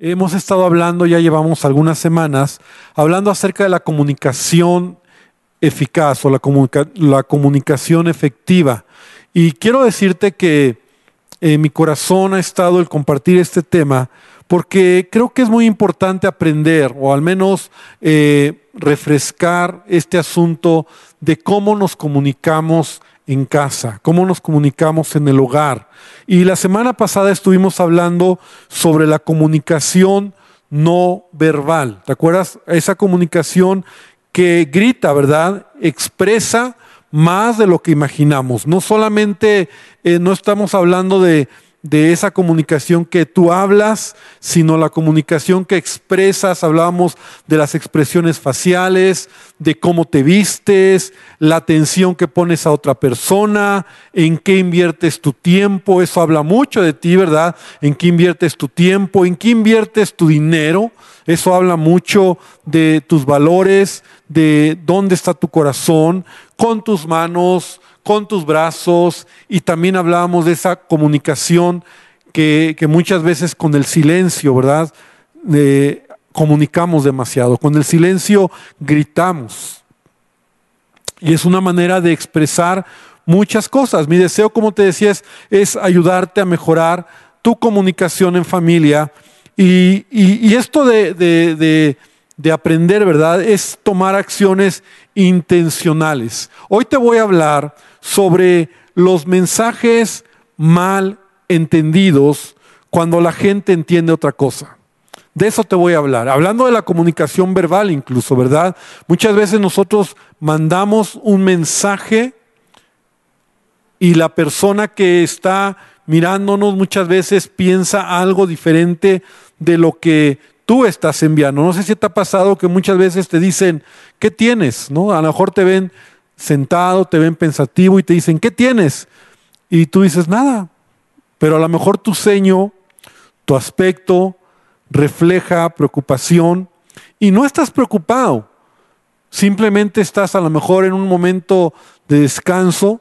Hemos estado hablando, ya llevamos algunas semanas, hablando acerca de la comunicación eficaz o la, comunicación efectiva. Y quiero decirte que eh, mi corazón ha estado el compartir este tema porque creo que es muy importante aprender o al menos eh, refrescar este asunto de cómo nos comunicamos en casa, cómo nos comunicamos en el hogar. Y la semana pasada estuvimos hablando sobre la comunicación no verbal. ¿Te acuerdas? Esa comunicación que grita, ¿verdad? Expresa más de lo que imaginamos. No solamente eh, no estamos hablando de de esa comunicación que tú hablas, sino la comunicación que expresas. Hablábamos de las expresiones faciales, de cómo te vistes, la atención que pones a otra persona, en qué inviertes tu tiempo. Eso habla mucho de ti, ¿verdad? En qué inviertes tu tiempo, en qué inviertes tu dinero. Eso habla mucho de tus valores, de dónde está tu corazón, con tus manos, con tus brazos y también hablábamos de esa comunicación que, muchas veces con el silencio, ¿verdad? comunicamos demasiado. Con el silencio gritamos. Y es una manera de expresar muchas cosas. Mi deseo, como te decía, es, ayudarte a mejorar tu comunicación en familia. Y, esto de, de, aprender, ¿verdad? Es tomar acciones intencionales. Hoy te voy a hablar sobre los mensajes mal entendidos cuando la gente entiende otra cosa. De eso te voy a hablar. Hablando de la comunicación verbal incluso, ¿verdad? Muchas veces nosotros mandamos un mensaje y la persona que está mirándonos muchas veces piensa algo diferente de lo que tú estás enviando. No sé si te ha pasado que muchas veces te dicen, ¿qué tienes? ¿No? A lo mejor te ven sentado, te ven pensativo y te dicen, ¿qué tienes? Y tú dices, nada. Pero a lo mejor tu ceño, tu aspecto refleja preocupación y no estás preocupado. Simplemente estás a lo mejor en un momento de descanso,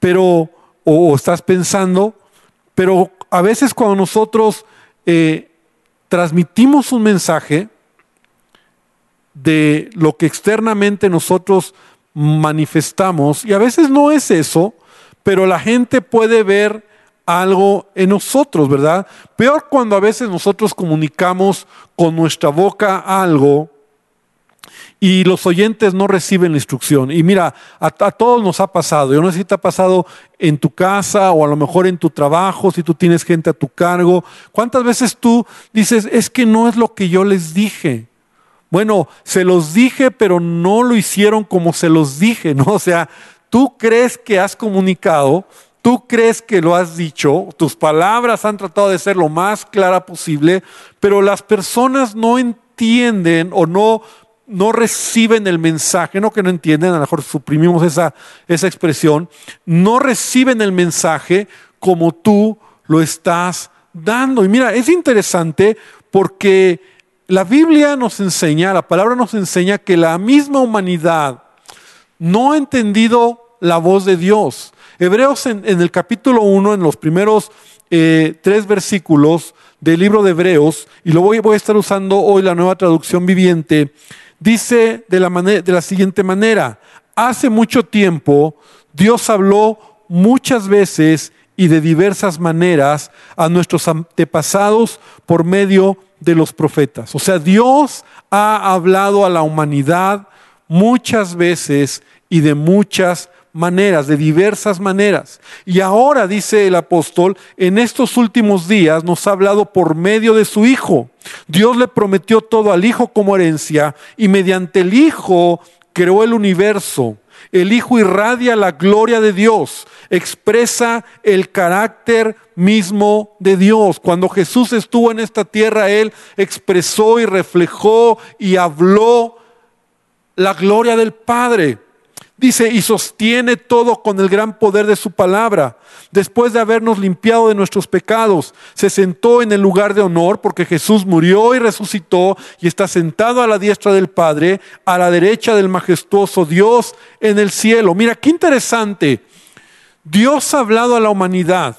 pero o, estás pensando, pero a veces cuando nosotros eh, transmitimos un mensaje de lo que externamente nosotros manifestamos, y a veces no es eso, pero la gente puede ver algo en nosotros, ¿verdad? Peor cuando a veces nosotros comunicamos con nuestra boca algo y los oyentes no reciben la instrucción. Y mira, a, todos nos ha pasado. Yo no sé si te ha pasado en tu casa o a lo mejor en tu trabajo, si tú tienes gente a tu cargo. ¿Cuántas veces tú dices, es que no es lo que yo les dije? Bueno, se los dije, pero no lo hicieron como se los dije, ¿no? O sea, tú crees que has comunicado, tú crees que lo has dicho, tus palabras han tratado de ser lo más clara posible, pero las personas no entienden o no, no reciben el mensaje, no que no entienden, a lo mejor suprimimos esa, esa expresión, no reciben el mensaje como tú lo estás dando. Y mira, es interesante porque la Biblia nos enseña, la palabra nos enseña que la misma humanidad no ha entendido la voz de Dios. Hebreos en, el capítulo 1, en los primeros eh, tres versículos del libro de Hebreos, y lo voy, voy, a estar usando hoy la nueva traducción viviente, dice de la, siguiente manera, hace mucho tiempo Dios habló muchas veces y de diversas maneras a nuestros antepasados por medio de los profetas. O sea, Dios ha hablado a la humanidad muchas veces y de muchas maneras, de diversas maneras. Y ahora, dice el apóstol, en estos últimos días nos ha hablado por medio de su Hijo. Dios le prometió todo al Hijo como herencia y mediante el Hijo creó el universo. El Hijo irradia la gloria de Dios, expresa el carácter mismo de Dios. Cuando Jesús estuvo en esta tierra, Él expresó y reflejó y habló la gloria del Padre. Dice, y sostiene todo con el gran poder de su palabra. Después de habernos limpiado de nuestros pecados, se sentó en el lugar de honor porque Jesús murió y resucitó y está sentado a la diestra del Padre, a la derecha del majestuoso Dios en el cielo. Mira, qué interesante. Dios ha hablado a la humanidad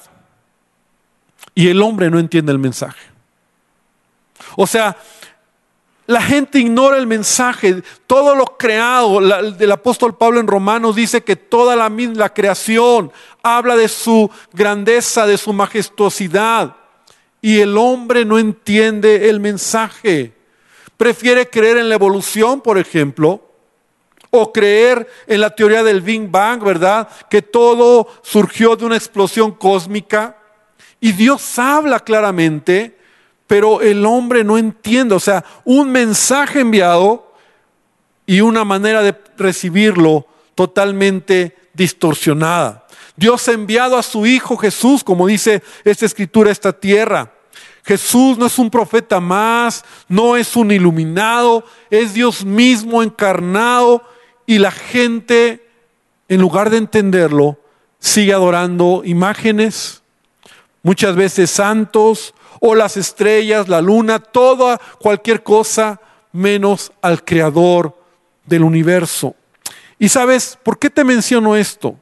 y el hombre no entiende el mensaje. O sea, la gente ignora el mensaje. Todo lo creado, el apóstol Pablo en Romanos dice que toda la, la creación habla de su grandeza, de su majestuosidad. Y el hombre no entiende el mensaje. Prefiere creer en la evolución, por ejemplo, o creer en la teoría del Big Bang, ¿verdad? Que todo surgió de una explosión cósmica. Y Dios habla claramente pero el hombre no entiende, o sea, un mensaje enviado y una manera de recibirlo totalmente distorsionada. Dios ha enviado a su Hijo Jesús, como dice esta escritura, esta tierra. Jesús no es un profeta más, no es un iluminado, es Dios mismo encarnado y la gente, en lugar de entenderlo, sigue adorando imágenes, muchas veces santos, o las estrellas, la luna, toda cualquier cosa menos al creador del universo. Y sabes, ¿por qué te menciono esto?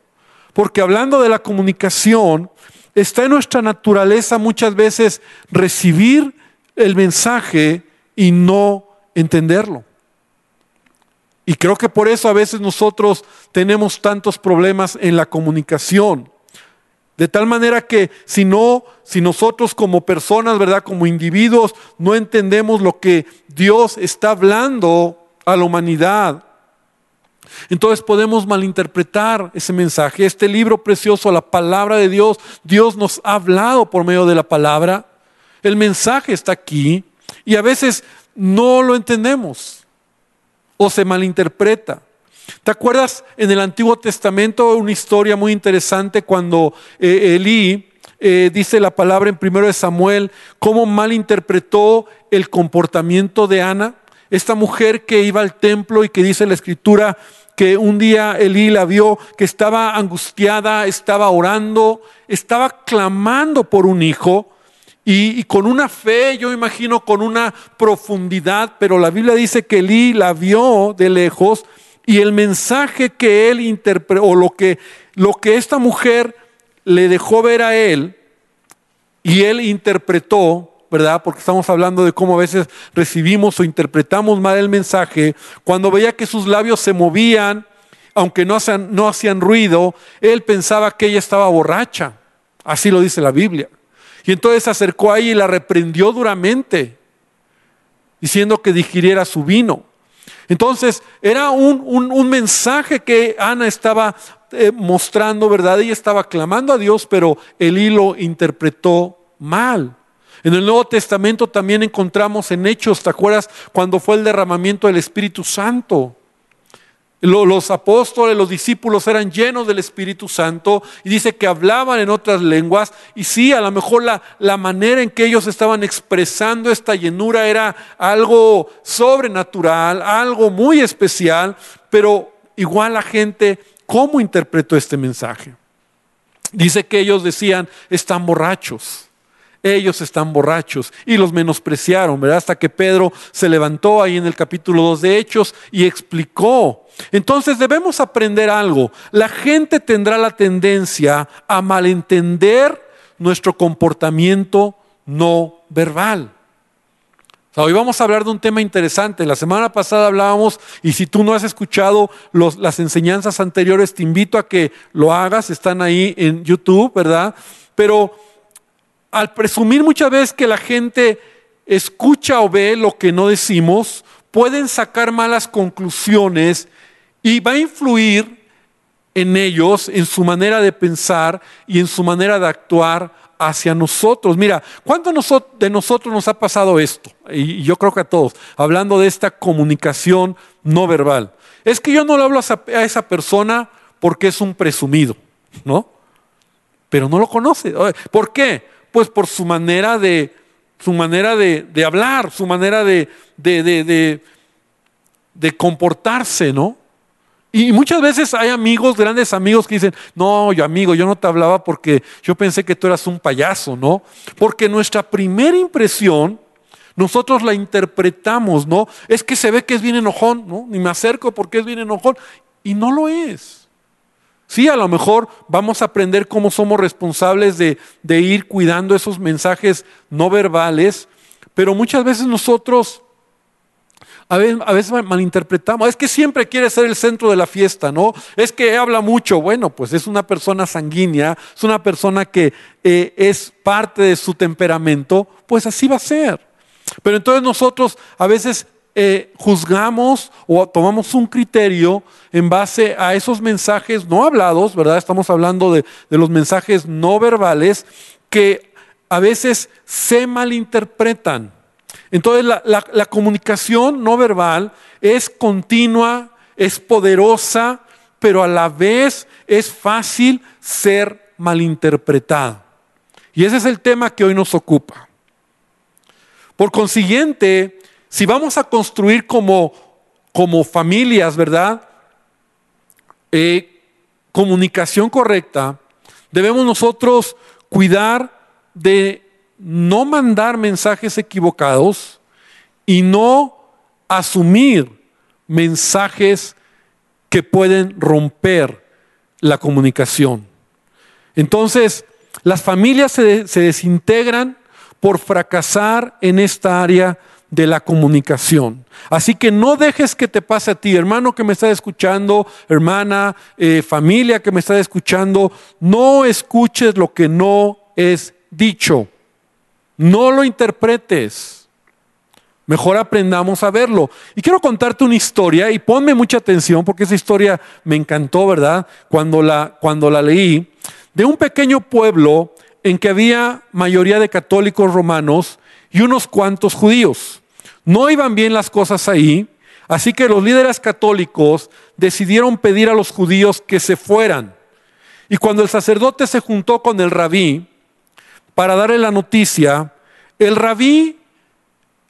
Porque hablando de la comunicación, está en nuestra naturaleza muchas veces recibir el mensaje y no entenderlo. Y creo que por eso a veces nosotros tenemos tantos problemas en la comunicación. De tal manera que si no, si nosotros como personas, ¿verdad? Como individuos, no entendemos lo que Dios está hablando a la humanidad, entonces podemos malinterpretar ese mensaje. Este libro precioso, la palabra de Dios, Dios nos ha hablado por medio de la palabra. El mensaje está aquí y a veces no lo entendemos o se malinterpreta. ¿Te acuerdas en el Antiguo Testamento una historia muy interesante cuando eh, Elí eh, dice la palabra en primero de Samuel, cómo malinterpretó el comportamiento de Ana, esta mujer que iba al templo y que dice la escritura que un día Elí la vio que estaba angustiada, estaba orando, estaba clamando por un hijo y, y, con una fe, yo imagino con una profundidad, pero la Biblia dice que Elí la vio de lejos y el mensaje que él interpretó, o lo que, lo que esta mujer le dejó ver a él, y él interpretó, ¿verdad? Porque estamos hablando de cómo a veces recibimos o interpretamos mal el mensaje. Cuando veía que sus labios se movían, aunque no hacían, no hacían ruido, él pensaba que ella estaba borracha. Así lo dice la Biblia. Y entonces se acercó a ella y la reprendió duramente, diciendo que digiriera su vino. Entonces, era un, mensaje que Ana estaba eh, mostrando, ¿verdad? Ella estaba clamando a Dios, pero el hilo interpretó mal. En el Nuevo Testamento también encontramos en Hechos, ¿te acuerdas? Cuando fue el derramamiento del Espíritu Santo. Los apóstoles, los discípulos eran llenos del Espíritu Santo y dice que hablaban en otras lenguas y sí, a lo mejor la, la, manera en que ellos estaban expresando esta llenura era algo sobrenatural, algo muy especial, pero igual la gente, ¿cómo interpretó este mensaje? Dice que ellos decían, están borrachos ellos están borrachos y los menospreciaron, ¿verdad? Hasta que Pedro se levantó ahí en el capítulo 2 de Hechos y explicó. Entonces debemos aprender algo. La gente tendrá la tendencia a malentender nuestro comportamiento no verbal. hoy vamos a hablar de un tema interesante. La semana pasada hablábamos, y si tú no has escuchado las enseñanzas anteriores, te invito a que lo hagas, están ahí en YouTube, ¿verdad? Pero al presumir muchas veces que la gente escucha o ve lo que no decimos, pueden sacar malas conclusiones y va a influir en ellos, en su manera de pensar y en su manera de actuar hacia nosotros. Mira, ¿cuánto de nosotros nos ha pasado esto? Y yo creo que a todos, hablando de esta comunicación no verbal. Es que yo no le hablo a esa persona porque es un presumido, ¿no? Pero no lo conoce. ¿Por qué? Pues por su manera de, su manera de, hablar, su manera de, de, de, comportarse, ¿no? Y muchas veces hay amigos, grandes amigos que dicen, no, yo amigo, yo no te hablaba porque yo pensé que tú eras un payaso, ¿no? Porque nuestra primera impresión, nosotros la interpretamos, ¿no? Es que se ve que es bien enojón, ¿no? Ni me acerco porque es bien enojón. Y no lo es. Sí, a lo mejor vamos a aprender cómo somos responsables de, ir cuidando esos mensajes no verbales, Pero muchas veces nosotros a veces, malinterpretamos, es que siempre quiere ser el centro de la fiesta, ¿no? Es que habla mucho, bueno, pues es una persona sanguínea, es una persona que eh, es parte de su temperamento, pues así va a ser. Pero entonces nosotros a veces eh, juzgamos o tomamos un criterio en base a esos mensajes no hablados, ¿verdad? Estamos hablando de, los mensajes no verbales que a veces se malinterpretan. Entonces la, comunicación no verbal es continua, es poderosa, pero a la vez es fácil ser malinterpretada. Y ese es el tema que hoy nos ocupa. Por consiguiente, si vamos a construir como, como familias, ¿verdad? Eh, comunicación correcta, debemos nosotros cuidar de no mandar mensajes equivocados y no asumir mensajes que pueden romper la comunicación. Entonces, las familias se, se, desintegran por fracasar en esta área de la comunicación. Así que no dejes que te pase a ti, hermano que me está escuchando, hermana, eh, familia que me está escuchando, no escuches lo que no es dicho. No lo interpretes. Mejor aprendamos a verlo. Y quiero contarte una historia y ponme mucha atención porque esa historia me encantó, ¿verdad? Cuando la, cuando la leí, de un pequeño pueblo en que había mayoría de católicos romanos y unos cuantos judíos. No iban bien las cosas ahí, así que los líderes católicos decidieron pedir a los judíos que se fueran. Y cuando el sacerdote se juntó con el rabí, para darle la noticia, el rabí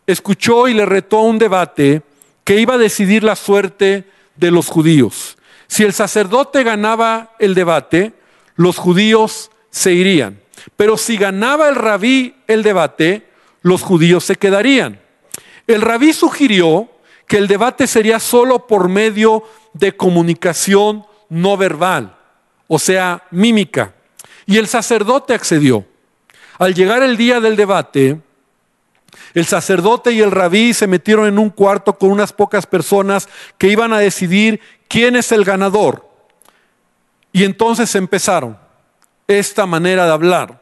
escuchó y le retó un debate que iba a decidir la suerte de los judíos. Si el sacerdote ganaba el debate, los judíos se irían. Pero si ganaba el rabí el debate, los judíos se quedarían. El rabí sugirió que el debate sería solo por medio de comunicación no verbal, o sea, mímica. Y el sacerdote accedió. Al llegar el día del debate, el sacerdote y el rabí se metieron en un cuarto con unas pocas personas que iban a decidir quién es el ganador. Y entonces empezaron esta manera de hablar.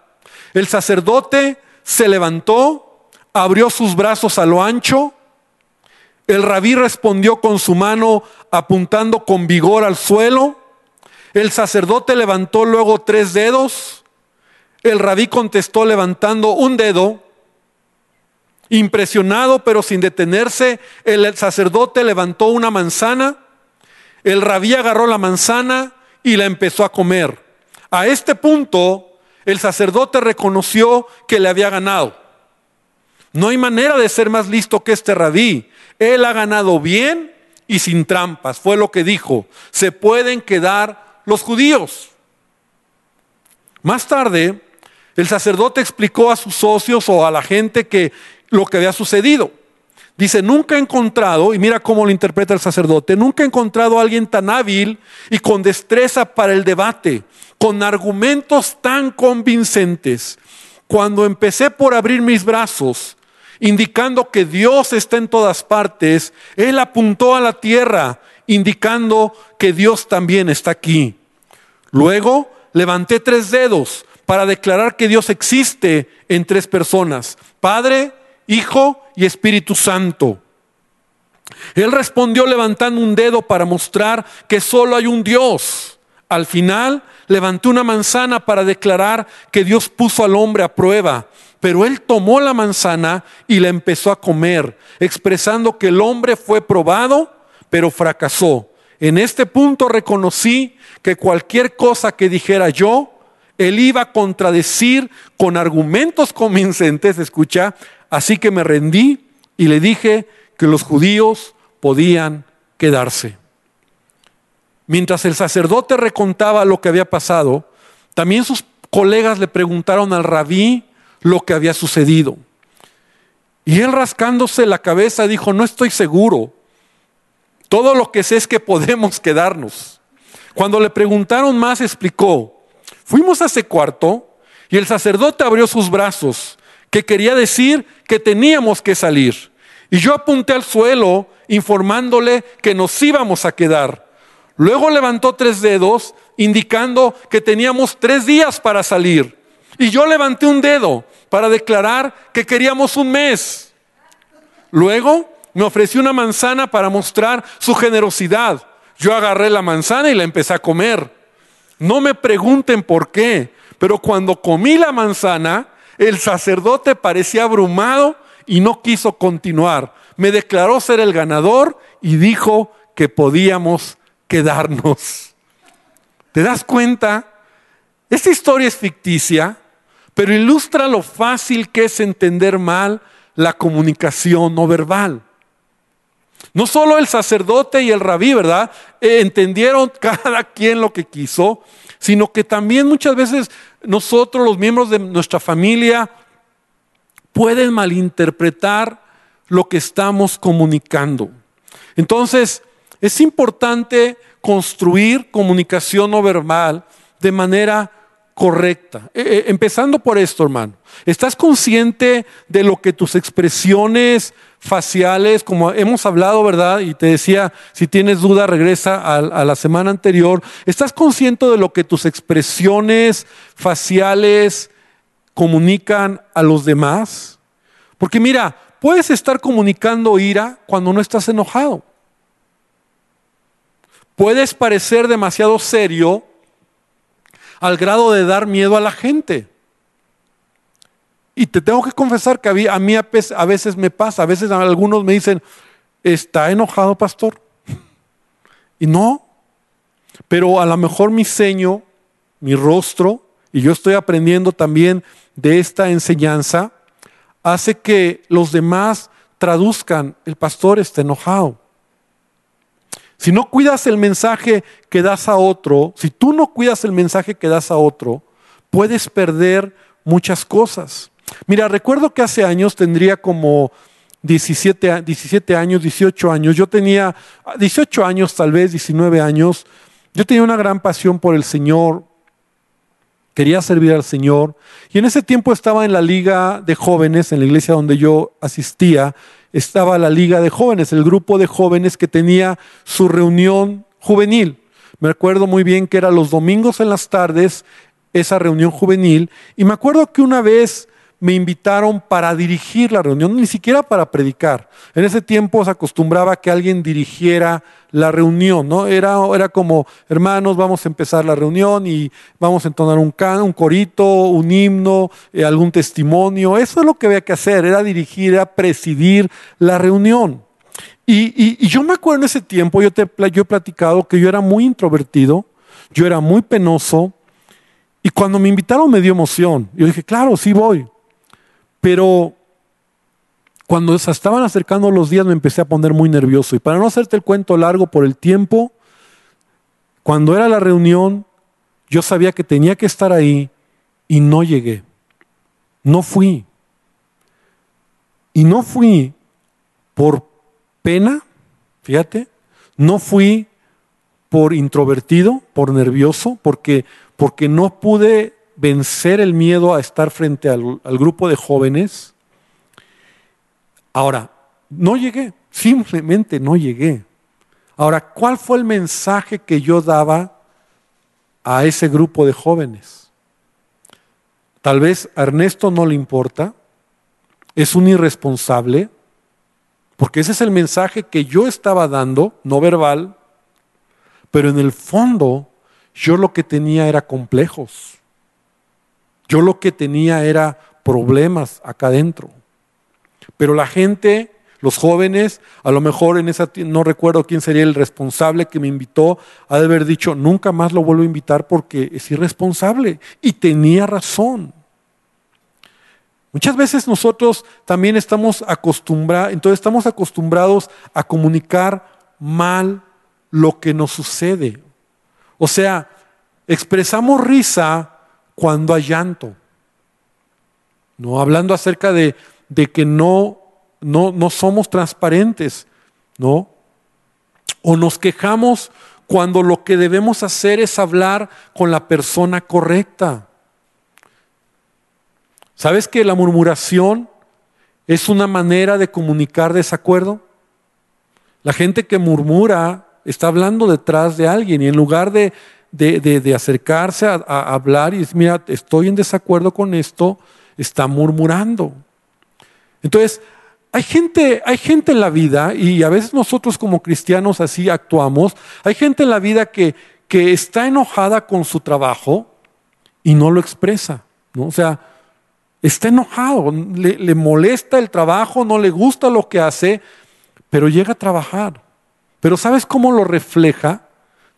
El sacerdote se levantó, abrió sus brazos a lo ancho, el rabí respondió con su mano apuntando con vigor al suelo, el sacerdote levantó luego tres dedos, el rabí contestó levantando un dedo, impresionado pero sin detenerse, el sacerdote levantó una manzana, el rabí agarró la manzana y la empezó a comer. A este punto, el sacerdote reconoció que le había ganado. No hay manera de ser más listo que este rabí. Él ha ganado bien y sin trampas, fue lo que dijo. Se pueden quedar los judíos. Más tarde, el sacerdote explicó a sus socios o a la gente que lo que había sucedido. Dice, nunca he encontrado, y mira cómo lo interpreta el sacerdote, nunca he encontrado a alguien tan hábil y con destreza para el debate, con argumentos tan convincentes. Cuando empecé por abrir mis brazos, indicando que Dios está en todas partes, Él apuntó a la tierra, indicando que Dios también está aquí. Luego levanté tres dedos para declarar que Dios existe en tres personas, Padre, Hijo y Espíritu Santo. Él respondió levantando un dedo para mostrar que solo hay un Dios. Al final levantó una manzana para declarar que Dios puso al hombre a prueba. Pero él tomó la manzana y la empezó a comer, expresando que el hombre fue probado, pero fracasó. En este punto reconocí que cualquier cosa que dijera yo él iba a contradecir con argumentos convincentes, escucha, así que me rendí y le dije que los judíos podían quedarse. Mientras el sacerdote recontaba lo que había pasado, también sus colegas le preguntaron al rabí lo que había sucedido. Y él rascándose la cabeza dijo, no estoy seguro. Todo lo que sé es que podemos quedarnos. Cuando le preguntaron más, explicó, Fuimos a ese cuarto y el sacerdote abrió sus brazos, que quería decir que teníamos que salir. Y yo apunté al suelo informándole que nos íbamos a quedar. Luego levantó tres dedos indicando que teníamos tres días para salir. Y yo levanté un dedo para declarar que queríamos un mes. Luego me ofreció una manzana para mostrar su generosidad. Yo agarré la manzana y la empecé a comer. No me pregunten por qué, pero cuando comí la manzana, el sacerdote parecía abrumado y no quiso continuar. Me declaró ser el ganador y dijo que podíamos quedarnos. ¿Te das cuenta? Esta historia es ficticia, pero ilustra lo fácil que es entender mal la comunicación no verbal. No solo el sacerdote y el rabí, ¿verdad? Eh, entendieron cada quien lo que quiso, sino que también muchas veces nosotros, los miembros de nuestra familia, pueden malinterpretar lo que estamos comunicando. Entonces, es importante construir comunicación no verbal de manera correcta. Eh, eh, empezando por esto, hermano. ¿Estás consciente de lo que tus expresiones faciales, como hemos hablado, ¿verdad? Y te decía, si tienes duda, regresa a, a, la semana anterior. ¿Estás consciente de lo que tus expresiones faciales comunican a los demás? Porque mira, puedes estar comunicando ira cuando no estás enojado. Puedes parecer demasiado serio al grado de dar miedo a la gente. Y te tengo que confesar que a mí a veces me pasa, a veces algunos me dicen, ¿está enojado, pastor? Y no, pero a lo mejor mi ceño, mi rostro, y yo estoy aprendiendo también de esta enseñanza, hace que los demás traduzcan, el pastor está enojado. Si no cuidas el mensaje que das a otro, si tú no cuidas el mensaje que das a otro, puedes perder muchas cosas. Mira, recuerdo que hace años tendría como 17, 17 años, 18 años. Yo tenía 18 años, tal vez 19 años. Yo tenía una gran pasión por el Señor. Quería servir al Señor. Y en ese tiempo estaba en la liga de jóvenes, en la iglesia donde yo asistía. Estaba la liga de jóvenes, el grupo de jóvenes que tenía su reunión juvenil. Me acuerdo muy bien que era los domingos en las tardes esa reunión juvenil. Y me acuerdo que una vez me invitaron para dirigir la reunión, ni siquiera para predicar. En ese tiempo se acostumbraba que alguien dirigiera la reunión, ¿no? Era, era como, hermanos, vamos a empezar la reunión y vamos a entonar un can, un corito, un himno, eh, algún testimonio. Eso es lo que había que hacer, era dirigir, era presidir la reunión. Y, yo me acuerdo en ese tiempo, yo, te, yo he platicado que yo era muy introvertido, yo era muy penoso, y cuando me invitaron me dio emoción. Yo dije, claro, sí voy. Pero cuando se estaban acercando los días me empecé a poner muy nervioso. Y para no hacerte el cuento largo por el tiempo, cuando era la reunión, yo sabía que tenía que estar ahí y no llegué. No fui. Y no fui por pena, fíjate, no fui por introvertido, por nervioso, porque, porque no pude vencer el miedo a estar frente al, grupo de jóvenes. Ahora, no llegué, simplemente no llegué. Ahora, ¿cuál fue el mensaje que yo daba a ese grupo de jóvenes? Tal vez a Ernesto no le importa, es un irresponsable, porque ese es el mensaje que yo estaba dando, no verbal, pero en el fondo yo lo que tenía era complejos. Yo lo que tenía era problemas acá adentro. Pero la gente, los jóvenes, a lo mejor en esa no recuerdo quién sería el responsable que me invitó, ha de haber dicho, nunca más lo vuelvo a invitar porque es irresponsable. Y tenía razón. Muchas veces nosotros también estamos acostumbrados, entonces estamos acostumbrados a comunicar mal lo que nos sucede. O sea, expresamos risa cuando hay llanto. No hablando acerca de, de que no, no, no somos transparentes, ¿no? O nos quejamos cuando lo que debemos hacer es hablar con la persona correcta. ¿Sabes que la murmuración es una manera de comunicar desacuerdo? La gente que murmura está hablando detrás de alguien y en lugar de, de, acercarse a, a, hablar y decir, mira, estoy en desacuerdo con esto, está murmurando. Entonces, hay gente, hay gente en la vida, y a veces nosotros como cristianos así actuamos, hay gente en la vida que, que está enojada con su trabajo y no lo expresa. ¿no? O sea, está enojado, le, le molesta el trabajo, no le gusta lo que hace, pero llega a trabajar. Pero ¿sabes cómo lo refleja?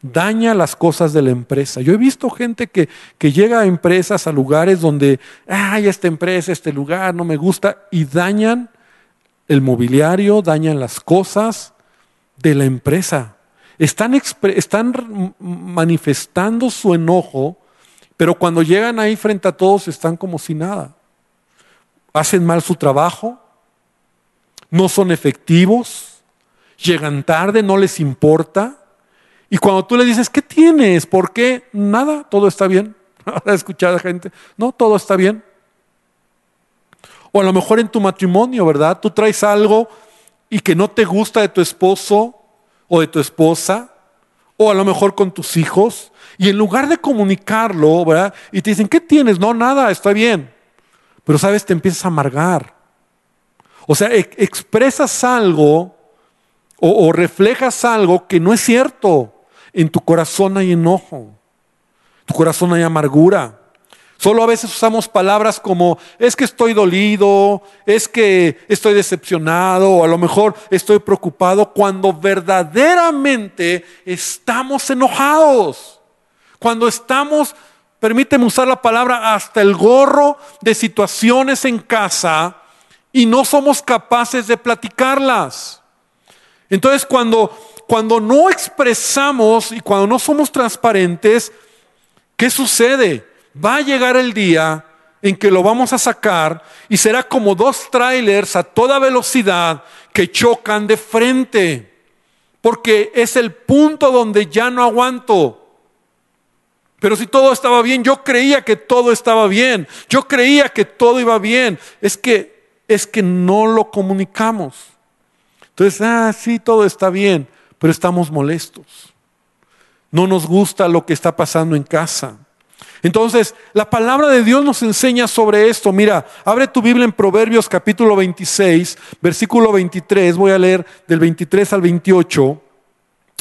Daña las cosas de la empresa. Yo he visto gente que, que llega a empresas, a lugares donde, ay, esta empresa, este lugar no me gusta, y dañan el mobiliario, dañan las cosas de la empresa. Están, están manifestando su enojo, pero cuando llegan ahí frente a todos están como si nada. Hacen mal su trabajo, no son efectivos, llegan tarde, no les importa. Y cuando tú le dices, ¿qué tienes? ¿Por qué? Nada, todo está bien. Ahora escuchar a gente, no, todo está bien. O a lo mejor en tu matrimonio, ¿verdad? Tú traes algo y que no te gusta de tu esposo o de tu esposa, o a lo mejor con tus hijos, y en lugar de comunicarlo, ¿verdad? Y te dicen, ¿qué tienes? No, nada, está bien. Pero sabes, te empiezas a amargar. O sea, expresas algo o, o reflejas algo que no es cierto. En tu corazón hay enojo, en tu corazón hay amargura. Solo a veces usamos palabras como es que estoy dolido, es que estoy decepcionado, o a lo mejor estoy preocupado, cuando verdaderamente estamos enojados. Cuando estamos, permíteme usar la palabra, hasta el gorro de situaciones en casa y no somos capaces de platicarlas. Entonces cuando, cuando no expresamos y cuando no somos transparentes, ¿qué sucede? va a llegar el día en que lo vamos a sacar y será como dos trailers a toda velocidad que chocan de frente, porque es el punto donde ya no aguanto. Pero si todo estaba bien, yo creía que todo estaba bien, yo creía que todo iba bien, es que es que no lo comunicamos. Entonces, ah, sí, todo está bien, pero estamos molestos. No nos gusta lo que está pasando en casa. Entonces, la palabra de Dios nos enseña sobre esto. Mira, abre tu Biblia en Proverbios capítulo 26, versículo 23. Voy a leer del 23 al 28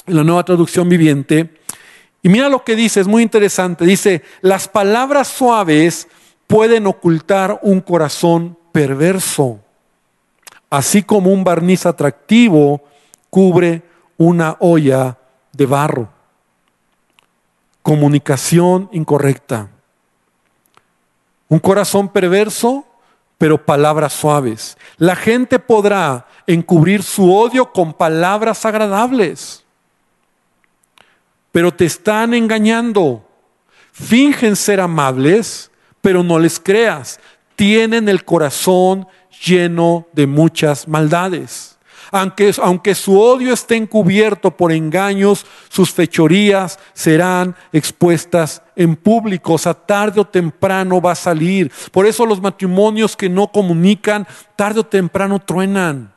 en la nueva traducción viviente. Y mira lo que dice, es muy interesante. Dice, las palabras suaves pueden ocultar un corazón perverso, así como un barniz atractivo cubre una olla de barro comunicación incorrecta. Un corazón perverso, pero palabras suaves. La gente podrá encubrir su odio con palabras agradables, pero te están engañando. Fingen ser amables, pero no les creas. Tienen el corazón lleno de muchas maldades. Aunque, aunque su odio esté encubierto por engaños, sus fechorías serán expuestas en público. O sea, tarde o temprano va a salir. Por eso los matrimonios que no comunican, tarde o temprano truenan.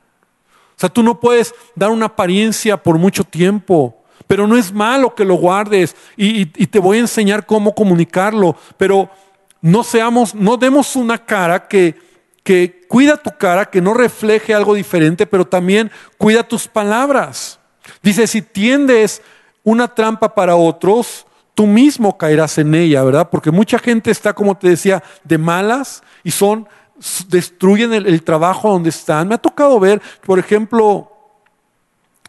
O sea, tú no puedes dar una apariencia por mucho tiempo. Pero no es malo que lo guardes y, y te voy a enseñar cómo comunicarlo. Pero no seamos, no demos una cara que, que cuida tu cara, que no refleje algo diferente, pero también cuida tus palabras. Dice, si tiendes una trampa para otros, tú mismo caerás en ella, ¿verdad? Porque mucha gente está, como te decía, de malas y son, destruyen el, trabajo donde están. Me ha tocado ver, por ejemplo,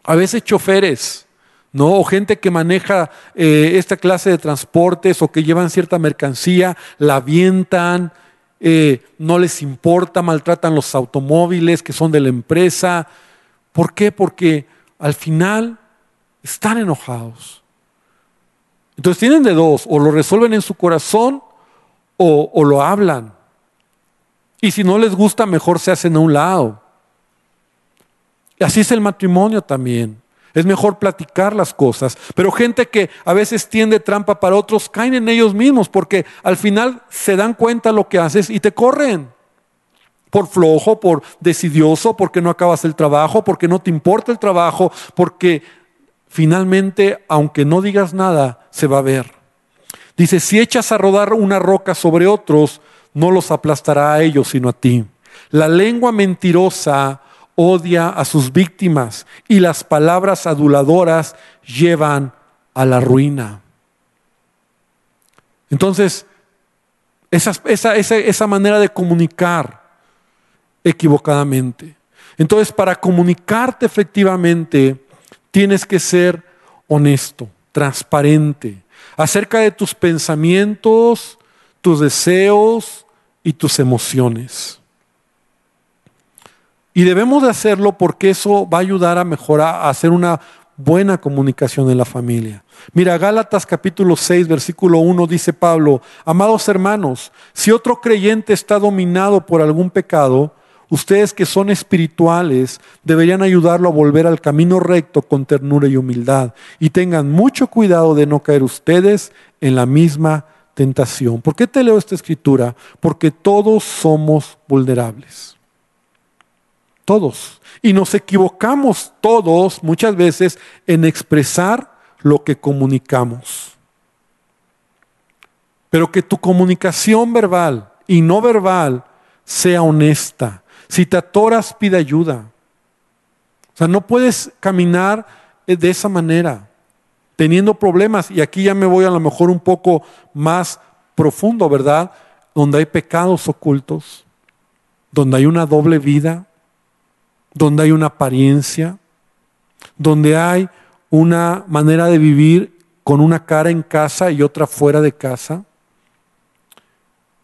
a veces choferes, ¿no? O gente que maneja eh, esta clase de transportes o que llevan cierta mercancía, la avientan, eh, no les importa, maltratan los automóviles que son de la empresa. ¿Por qué? Porque al final están enojados. Entonces tienen de dos, o lo resuelven en su corazón o, o lo hablan. Y si no les gusta, mejor se hacen a un lado. Y así es el matrimonio también. Es mejor platicar las cosas. Pero gente que a veces tiende trampa para otros, caen en ellos mismos porque al final se dan cuenta lo que haces y te corren. Por flojo, por decidioso, porque no acabas el trabajo, porque no te importa el trabajo, porque finalmente, aunque no digas nada, se va a ver. Dice, si echas a rodar una roca sobre otros, no los aplastará a ellos, sino a ti. La lengua mentirosa odia a sus víctimas y las palabras aduladoras llevan a la ruina. Entonces, esa, esa, esa, manera de comunicar equivocadamente. Entonces, para comunicarte efectivamente, tienes que ser honesto, transparente, acerca de tus pensamientos, tus deseos y tus emociones. Y debemos de hacerlo porque eso va a ayudar a mejorar, a hacer una buena comunicación en la familia. Mira, Gálatas capítulo 6, versículo 1 dice Pablo, amados hermanos, si otro creyente está dominado por algún pecado, ustedes que son espirituales deberían ayudarlo a volver al camino recto con ternura y humildad. Y tengan mucho cuidado de no caer ustedes en la misma tentación. ¿Por qué te leo esta escritura? Porque todos somos vulnerables. Todos. Y nos equivocamos todos muchas veces en expresar lo que comunicamos. Pero que tu comunicación verbal y no verbal sea honesta. Si te atoras, pide ayuda. O sea, no puedes caminar de esa manera, teniendo problemas. Y aquí ya me voy a lo mejor un poco más profundo, ¿verdad? Donde hay pecados ocultos, donde hay una doble vida, donde hay una apariencia, donde hay una manera de vivir con una cara en casa y otra fuera de casa,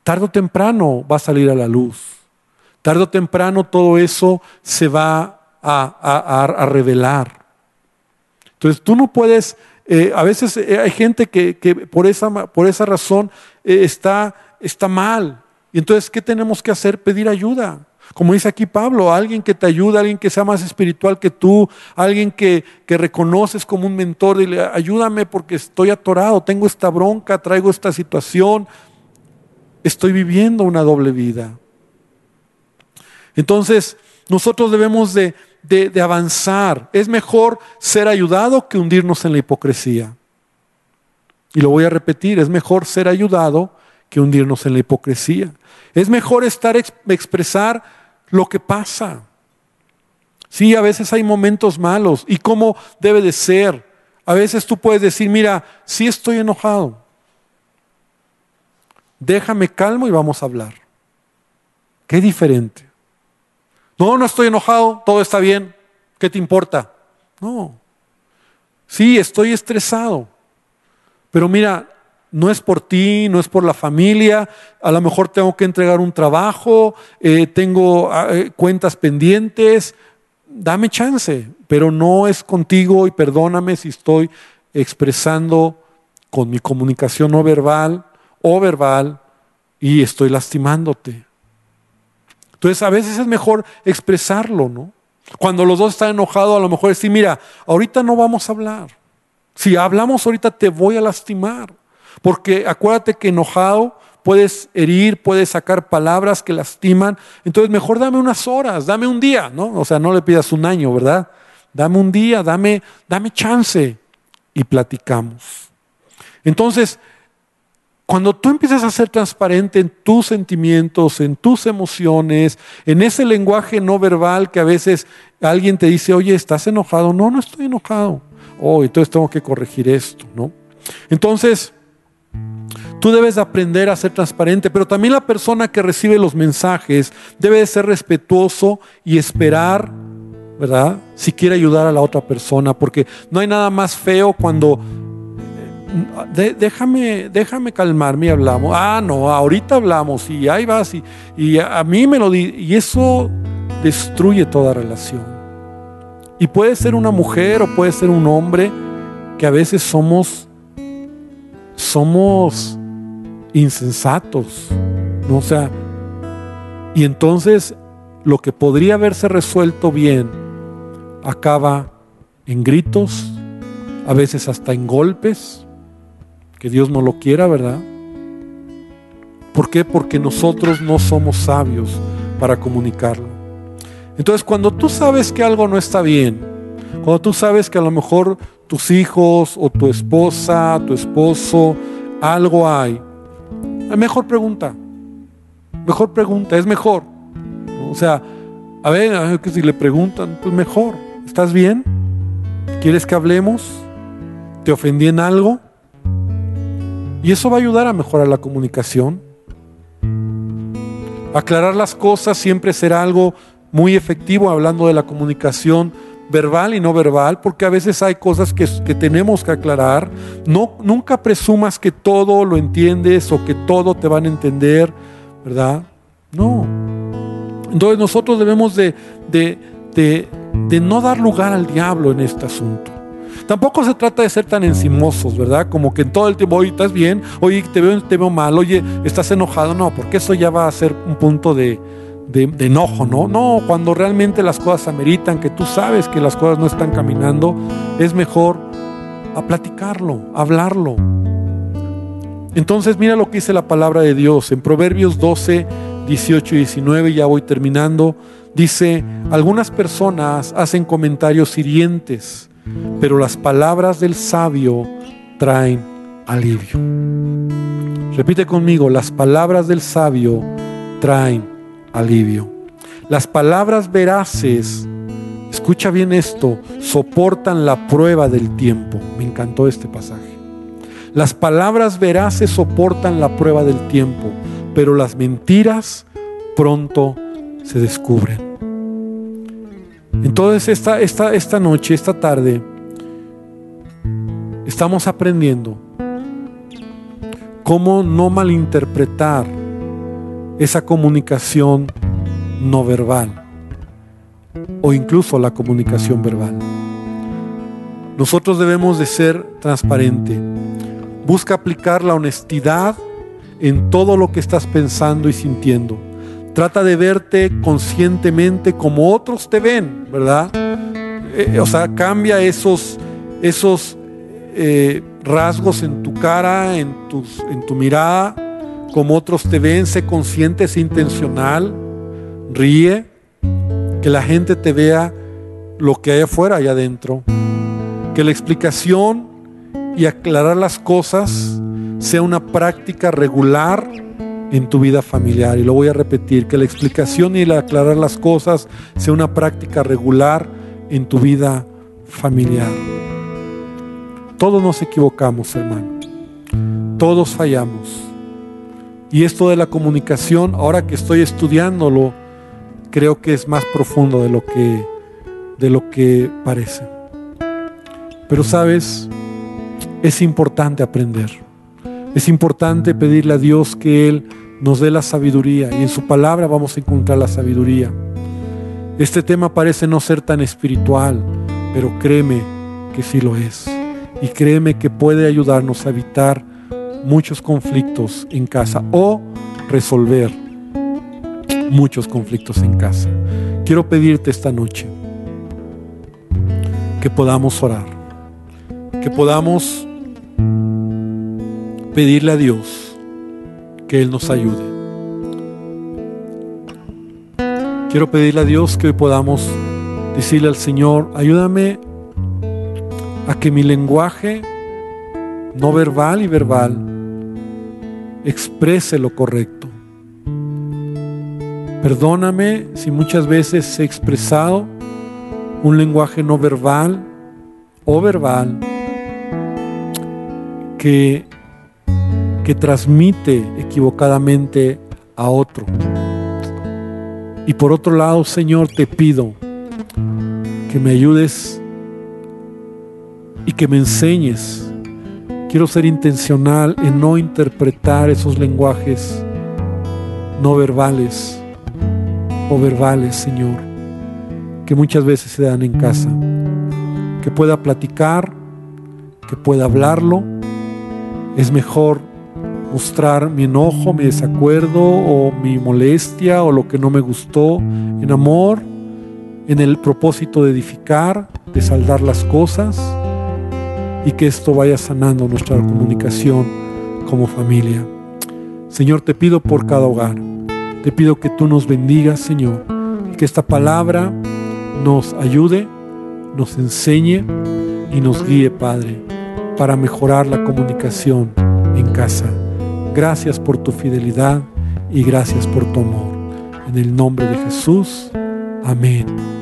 tarde o temprano va a salir a la luz. Tarde o temprano todo eso se va a, revelar. Entonces tú no puedes, eh, a veces eh, hay gente que, por, esa, por, esa, razón eh, está, está mal. Y entonces, ¿qué tenemos que hacer? Pedir ayuda. Como dice aquí Pablo, alguien que te ayuda, alguien que sea más espiritual que tú, alguien que, que reconoces como un mentor, dile, ayúdame porque estoy atorado, tengo esta bronca, traigo esta situación, estoy viviendo una doble vida. Entonces, nosotros debemos de, de, avanzar. Es mejor ser ayudado que hundirnos en la hipocresía. Y lo voy a repetir, es mejor ser ayudado que hundirnos en la hipocresía. Es mejor estar expresar lo que pasa. Sí, a veces hay momentos malos y cómo debe de ser. A veces tú puedes decir, mira, sí estoy enojado. Déjame calmo y vamos a hablar. Qué diferente. No, no estoy enojado, todo está bien. ¿Qué te importa? No. Sí, estoy estresado. Pero mira, no es por ti, no es por la familia, a lo mejor tengo que entregar un trabajo, eh, tengo ah, eh, cuentas pendientes, dame chance, pero no es contigo y perdóname si estoy expresando con mi comunicación no verbal o verbal y estoy lastimándote. Entonces a veces es mejor expresarlo, ¿no? Cuando los dos están enojados, a lo mejor decir, mira, ahorita no vamos a hablar. Si hablamos ahorita te voy a lastimar. Porque acuérdate que enojado puedes herir, puedes sacar palabras que lastiman. Entonces mejor dame unas horas, dame un día, ¿no? O sea, no le pidas un año, ¿verdad? Dame un día, dame, dame chance y platicamos. Entonces, cuando tú empiezas a ser transparente en tus sentimientos, en tus emociones, en ese lenguaje no verbal que a veces alguien te dice, oye, ¿estás enojado? No, no estoy enojado. Oh, entonces tengo que corregir esto, ¿no? Entonces, Tú debes aprender a ser transparente, pero también la persona que recibe los mensajes debe de ser respetuoso y esperar, ¿verdad? Si quiere ayudar a la otra persona, porque no hay nada más feo cuando eh, déjame, déjame calmarme y hablamos. Ah, no, ahorita hablamos y ahí vas y, y a mí me lo di y eso destruye toda relación. Y puede ser una mujer o puede ser un hombre que a veces somos somos insensatos. ¿no? O sea, y entonces lo que podría haberse resuelto bien acaba en gritos, a veces hasta en golpes, que Dios no lo quiera, ¿verdad? ¿Por qué? Porque nosotros no somos sabios para comunicarlo. Entonces, cuando tú sabes que algo no está bien, cuando tú sabes que a lo mejor tus hijos o tu esposa, tu esposo, algo hay, mejor pregunta. Mejor pregunta, es mejor. O sea, a ver, a ver que si le preguntan, pues mejor. ¿Estás bien? ¿Quieres que hablemos? ¿Te ofendí en algo? Y eso va a ayudar a mejorar la comunicación. Aclarar las cosas siempre será algo muy efectivo hablando de la comunicación verbal y no verbal, porque a veces hay cosas que, que, tenemos que aclarar. No, nunca presumas que todo lo entiendes o que todo te van a entender, ¿verdad? No. Entonces nosotros debemos de, de, de, no dar lugar al diablo en este asunto. Tampoco se trata de ser tan encimosos, ¿verdad? Como que en todo el tiempo, oye, ¿estás bien? Oye, te veo, te veo mal, oye, ¿estás enojado? No, porque eso ya va a ser un punto de, de, enojo, ¿no? No, cuando realmente las cosas ameritan, que tú sabes que las cosas no están caminando, es mejor a platicarlo, hablarlo. Entonces mira lo que dice la palabra de Dios en Proverbios 12, 18 y 19, ya voy terminando. Dice, algunas personas hacen comentarios hirientes, pero las palabras del sabio traen alivio. Repite conmigo, las palabras del sabio traen alivio. Las palabras veraces, escucha bien esto, soportan la prueba del tiempo. Me encantó este pasaje. Las palabras veraces soportan la prueba del tiempo, pero las mentiras pronto se descubren. Entonces esta, esta, esta noche, esta tarde, estamos aprendiendo cómo no malinterpretar esa comunicación no verbal o incluso la comunicación verbal. Nosotros debemos de ser transparente. Busca aplicar la honestidad en todo lo que estás pensando y sintiendo. Trata de verte conscientemente como otros te ven, ¿verdad? Eh, o sea, cambia esos, esos eh, rasgos en tu cara, en, tus, en tu mirada, como otros te ven, sé consciente, sé intencional, ríe, que la gente te vea lo que hay afuera y adentro. Que la explicación y aclarar las cosas sea una práctica regular en tu vida familiar. Y lo voy a repetir, que la explicación y el aclarar las cosas sea una práctica regular en tu vida familiar. Todos nos equivocamos, hermano. Todos fallamos. Y esto de la comunicación, ahora que estoy estudiándolo, creo que es más profundo de lo que, de lo que parece. Pero sabes, es importante aprender. Es importante pedirle a Dios que Él nos dé la sabiduría y en su palabra vamos a encontrar la sabiduría. Este tema parece no ser tan espiritual, pero créeme que sí lo es. Y créeme que puede ayudarnos a evitar muchos conflictos en casa o resolver muchos conflictos en casa. Quiero pedirte esta noche que podamos orar, que podamos pedirle a Dios que Él nos ayude. Quiero pedirle a Dios que hoy podamos decirle al Señor, ayúdame a que mi lenguaje no verbal y verbal exprese lo correcto. Perdóname si muchas veces he expresado un lenguaje no verbal o verbal que, que transmite equivocadamente a otro. Y por otro lado, Señor, te pido que me ayudes y que me enseñes Quiero ser intencional en no interpretar esos lenguajes no verbales o verbales, Señor, que muchas veces se dan en casa. Que pueda platicar, que pueda hablarlo. Es mejor mostrar mi enojo, mi desacuerdo o mi molestia o lo que no me gustó en amor, en el propósito de edificar, de saldar las cosas y que esto vaya sanando nuestra comunicación como familia. Señor, te pido por cada hogar. Te pido que tú nos bendigas, Señor, y que esta palabra nos ayude, nos enseñe y nos guíe, Padre, para mejorar la comunicación en casa. Gracias por tu fidelidad y gracias por tu amor. En el nombre de Jesús. Amén